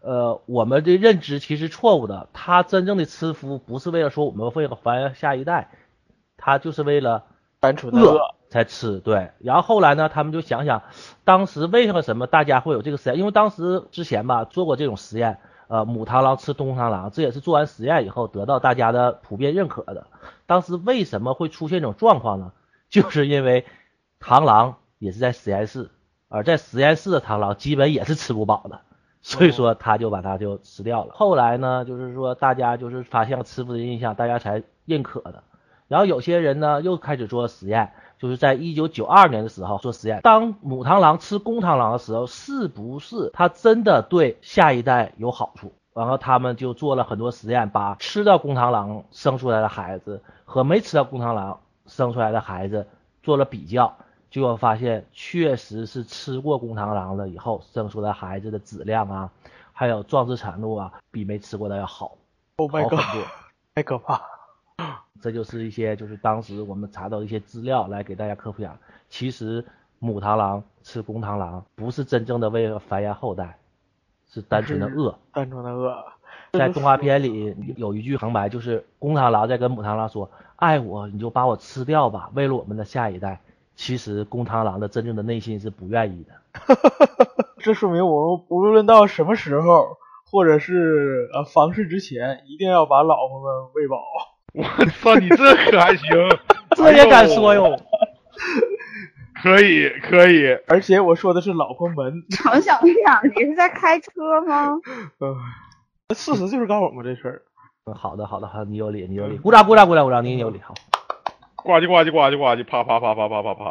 呃，我们的认知其实错误的。他真正的吃夫不是为了说我们为了繁衍下一代，他就是为了单纯的饿才吃。对，然后后来呢，他们就想想，当时为什么什么大家会有这个实验？因为当时之前吧做过这种实验，呃，母螳螂吃公螳螂，这也是做完实验以后得到大家的普遍认可的。当时为什么会出现这种状况呢？就是因为螳螂也是在实验室，而在实验室的螳螂基本也是吃不饱的。所以说他就把它就吃掉了。后来呢，就是说大家就是发现了吃父的印象，大家才认可的。然后有些人呢又开始做实验，就是在一九九二年的时候做实验，当母螳螂吃公螳螂的时候，是不是它真的对下一代有好处？然后他们就做了很多实验，把吃到公螳螂生出来的孩子和没吃到公螳螂生出来的孩子做了比较。结果发现，确实是吃过公螳螂了以后生出来孩子的质量啊，还有壮实产度啊，比没吃过的要好，好很多，太可怕。这就是一些就是当时我们查到一些资料来给大家科普下，其实母螳螂吃公螳螂不是真正的为了繁衍后代，是单纯的饿，单纯的饿。在动画片里有一句旁白，就是公螳螂在跟母螳螂说：“爱我你就把我吃掉吧，为了我们的下一代。”其实公螳螂的真正的内心是不愿意的，这说明我们无论到什么时候，或者是呃房事之前，一定要把老婆们喂饱。我操，你这可还行？这也敢说哟？可以可以，而且我说的是老婆们。想想点，你是在开车吗？嗯，事实就是告诉我们这事儿。嗯，好的好的好，你有理你有理，鼓掌鼓掌鼓掌鼓掌，你有理好。呱唧呱唧呱唧呱唧，啪啪啪啪啪啪啪。